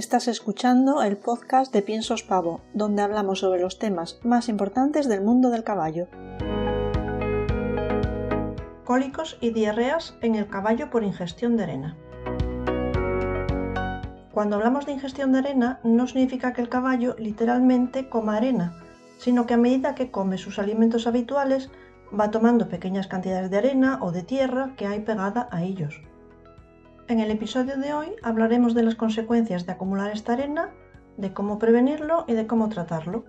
Estás escuchando el podcast de Piensos Pavo, donde hablamos sobre los temas más importantes del mundo del caballo. Cólicos y diarreas en el caballo por ingestión de arena. Cuando hablamos de ingestión de arena, no significa que el caballo literalmente coma arena, sino que a medida que come sus alimentos habituales, va tomando pequeñas cantidades de arena o de tierra que hay pegada a ellos. En el episodio de hoy hablaremos de las consecuencias de acumular esta arena, de cómo prevenirlo y de cómo tratarlo.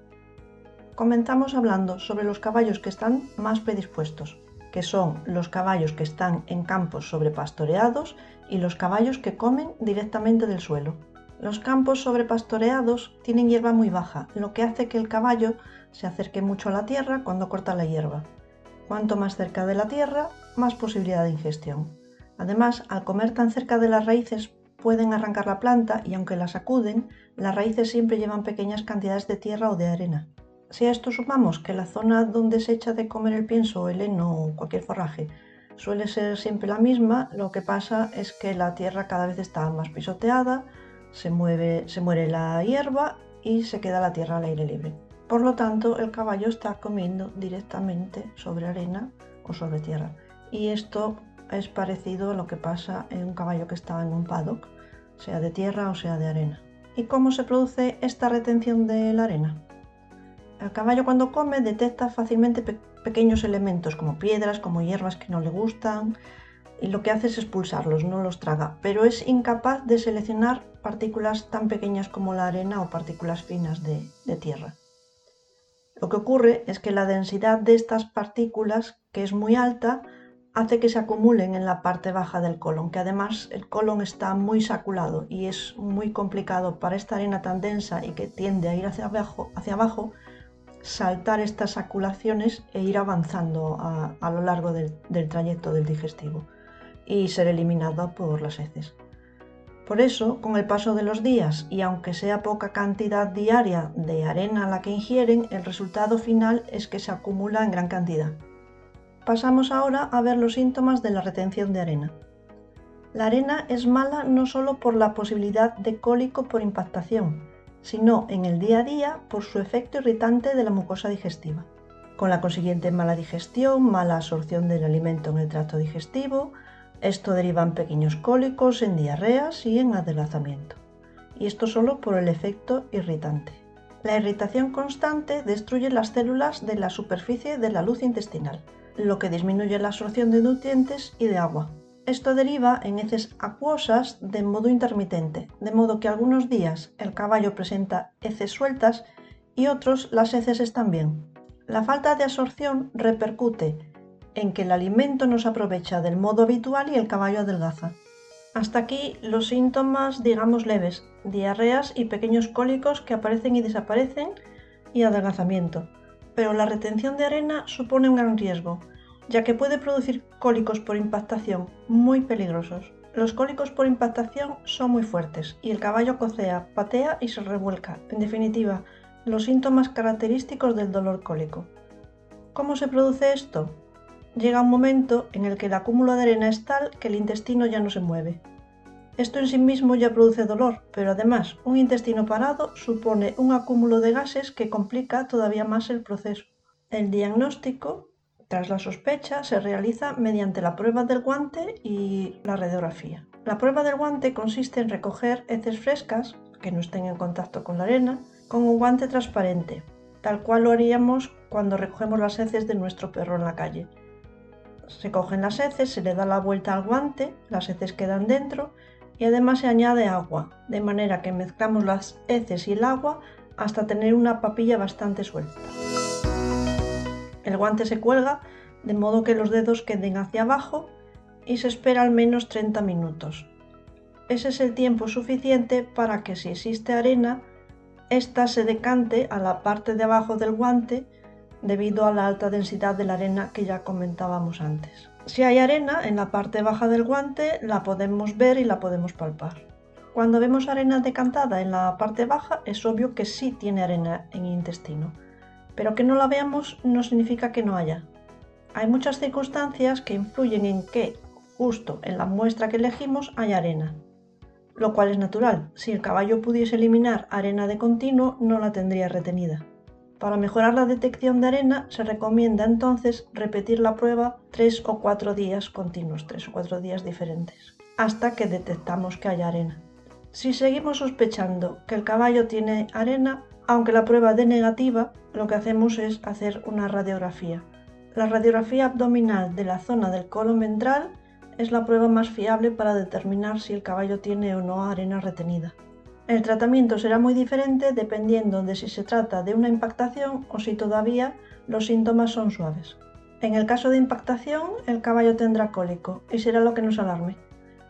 Comenzamos hablando sobre los caballos que están más predispuestos, que son los caballos que están en campos sobrepastoreados y los caballos que comen directamente del suelo. Los campos sobrepastoreados tienen hierba muy baja, lo que hace que el caballo se acerque mucho a la tierra cuando corta la hierba. Cuanto más cerca de la tierra, más posibilidad de ingestión. Además, al comer tan cerca de las raíces pueden arrancar la planta y aunque la sacuden, las raíces siempre llevan pequeñas cantidades de tierra o de arena. Si a esto sumamos que la zona donde se echa de comer el pienso el heno o cualquier forraje suele ser siempre la misma, lo que pasa es que la tierra cada vez está más pisoteada, se, mueve, se muere la hierba y se queda la tierra al aire libre. Por lo tanto, el caballo está comiendo directamente sobre arena o sobre tierra. Y esto es parecido a lo que pasa en un caballo que está en un paddock, sea de tierra o sea de arena. ¿Y cómo se produce esta retención de la arena? El caballo cuando come detecta fácilmente pequeños elementos como piedras, como hierbas que no le gustan, y lo que hace es expulsarlos, no los traga, pero es incapaz de seleccionar partículas tan pequeñas como la arena o partículas finas de, de tierra. Lo que ocurre es que la densidad de estas partículas, que es muy alta, hace que se acumulen en la parte baja del colon, que además el colon está muy saculado y es muy complicado para esta arena tan densa y que tiende a ir hacia abajo, saltar estas saculaciones e ir avanzando a, lo largo del, del trayecto del digestivo y ser eliminado por las heces. Por eso, con el paso de los días y aunque sea poca cantidad diaria de arena la que ingieren, el resultado final es que se acumula en gran cantidad. Pasamos ahora a ver los síntomas de la retención de arena. La arena es mala no solo por la posibilidad de cólico por impactación, sino en el día a día por su efecto irritante de la mucosa digestiva, con la consiguiente mala digestión, mala absorción del alimento en el tracto digestivo, esto deriva en pequeños cólicos, en diarreas y en adelgazamiento. Y esto solo por el efecto irritante. La irritación constante destruye las células de la superficie de la luz intestinal, lo que disminuye la absorción de nutrientes y de agua. Esto deriva en heces acuosas de modo intermitente, de modo que algunos días el caballo presenta heces sueltas y otros las heces están bien. La falta de absorción repercute en que el alimento no se aprovecha del modo habitual y el caballo adelgaza. Hasta aquí los síntomas, digamos, leves, diarreas y pequeños cólicos que aparecen y desaparecen y adelgazamiento pero la retención de arena supone un gran riesgo, ya que puede producir cólicos por impactación muy peligrosos. Los cólicos por impactación son muy fuertes y el caballo cocea, patea y se revuelca. En definitiva, los síntomas característicos del dolor cólico. ¿Cómo se produce esto? Llega un momento en el que el acúmulo de arena es tal que el intestino ya no se mueve. Esto en sí mismo ya produce dolor, pero además un intestino parado supone un acúmulo de gases que complica todavía más el proceso. El diagnóstico, tras la sospecha, se realiza mediante la prueba del guante y la radiografía. La prueba del guante consiste en recoger heces frescas, que no estén en contacto con la arena, con un guante transparente, tal cual lo haríamos cuando recogemos las heces de nuestro perro en la calle. Se cogen las heces, se le da la vuelta al guante, las heces quedan dentro y además se añade agua, de manera que mezclamos las heces y el agua hasta tener una papilla bastante suelta. El guante se cuelga de modo que los dedos queden hacia abajo y se espera al menos 30 minutos. Ese es el tiempo suficiente para que si existe arena, ésta se decante a la parte de abajo del guante debido a la alta densidad de la arena que ya comentábamos antes. Si hay arena en la parte baja del guante, la podemos ver y la podemos palpar. Cuando vemos arena decantada en la parte baja, es obvio que sí tiene arena en el intestino, pero que no la veamos no significa que no haya. Hay muchas circunstancias que influyen en que, justo en la muestra que elegimos, hay arena. lo cual es natural. Si el caballo pudiese eliminar arena de continuo, no la tendría retenida. Para mejorar la detección de arena se recomienda entonces repetir la prueba tres o cuatro días continuos, tres o cuatro días diferentes, hasta que detectamos que haya arena. Si seguimos sospechando que el caballo tiene arena, aunque la prueba dé negativa, lo que hacemos es hacer una radiografía. La radiografía abdominal de la zona del colon ventral es la prueba más fiable para determinar si el caballo tiene o no arena retenida. El tratamiento será muy diferente dependiendo de si se trata de una impactación o si todavía los síntomas son suaves. En el caso de impactación, el caballo tendrá cólico y será lo que nos alarme.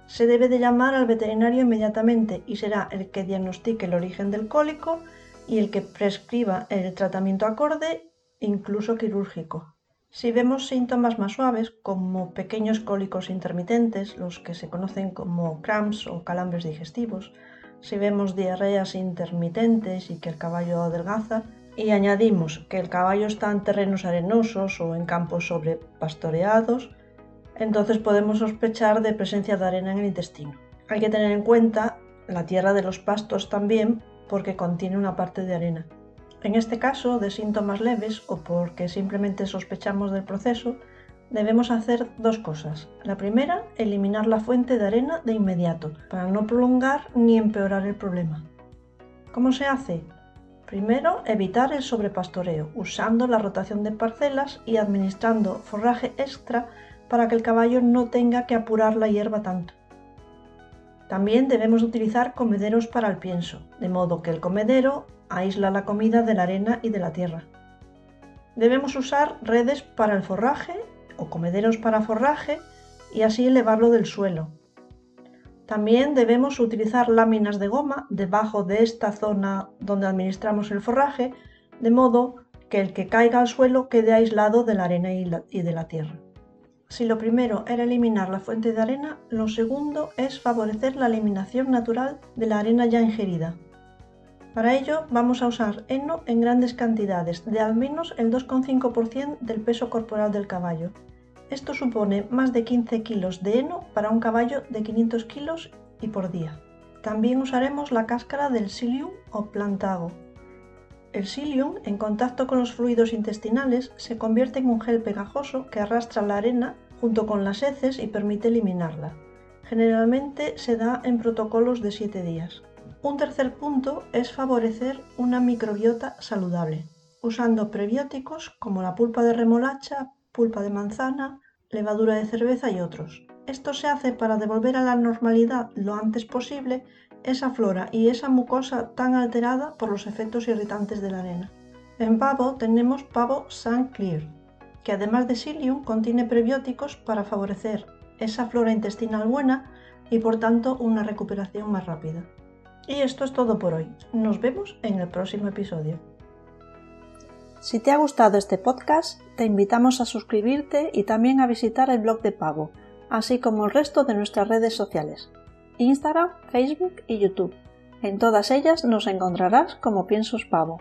Se debe de llamar al veterinario inmediatamente y será el que diagnostique el origen del cólico y el que prescriba el tratamiento acorde, incluso quirúrgico. Si vemos síntomas más suaves, como pequeños cólicos intermitentes, los que se conocen como cramps o calambres digestivos, si vemos diarreas intermitentes y que el caballo adelgaza, y añadimos que el caballo está en terrenos arenosos o en campos sobrepastoreados, entonces podemos sospechar de presencia de arena en el intestino. Hay que tener en cuenta la tierra de los pastos también porque contiene una parte de arena. En este caso, de síntomas leves o porque simplemente sospechamos del proceso, debemos hacer dos cosas. La primera, eliminar la fuente de arena de inmediato, para no prolongar ni empeorar el problema. ¿Cómo se hace? Primero, evitar el sobrepastoreo, usando la rotación de parcelas y administrando forraje extra para que el caballo no tenga que apurar la hierba tanto. También debemos utilizar comederos para el pienso, de modo que el comedero aísla la comida de la arena y de la tierra. Debemos usar redes para el forraje o comederos para forraje y así elevarlo del suelo. También debemos utilizar láminas de goma debajo de esta zona donde administramos el forraje, de modo que el que caiga al suelo quede aislado de la arena y de la tierra. Si lo primero era eliminar la fuente de arena, lo segundo es favorecer la eliminación natural de la arena ya ingerida. Para ello vamos a usar heno en grandes cantidades, de al menos el 2,5% del peso corporal del caballo. Esto supone más de 15 kilos de heno para un caballo de 500 kilos y por día. También usaremos la cáscara del psyllium o plantago. El psyllium, en contacto con los fluidos intestinales, se convierte en un gel pegajoso que arrastra la arena junto con las heces y permite eliminarla. Generalmente se da en protocolos de 7 días. Un tercer punto es favorecer una microbiota saludable, usando prebióticos como la pulpa de remolacha, pulpa de manzana, levadura de cerveza y otros. Esto se hace para devolver a la normalidad lo antes posible esa flora y esa mucosa tan alterada por los efectos irritantes de la arena. En pavo tenemos pavo Sun Clear, que además de psyllium contiene prebióticos para favorecer esa flora intestinal buena y por tanto una recuperación más rápida. Y esto es todo por hoy. Nos vemos en el próximo episodio. Si te ha gustado este podcast, te invitamos a suscribirte y también a visitar el blog de Pavo, así como el resto de nuestras redes sociales, Instagram, Facebook y YouTube. En todas ellas nos encontrarás como Piensos Pavo.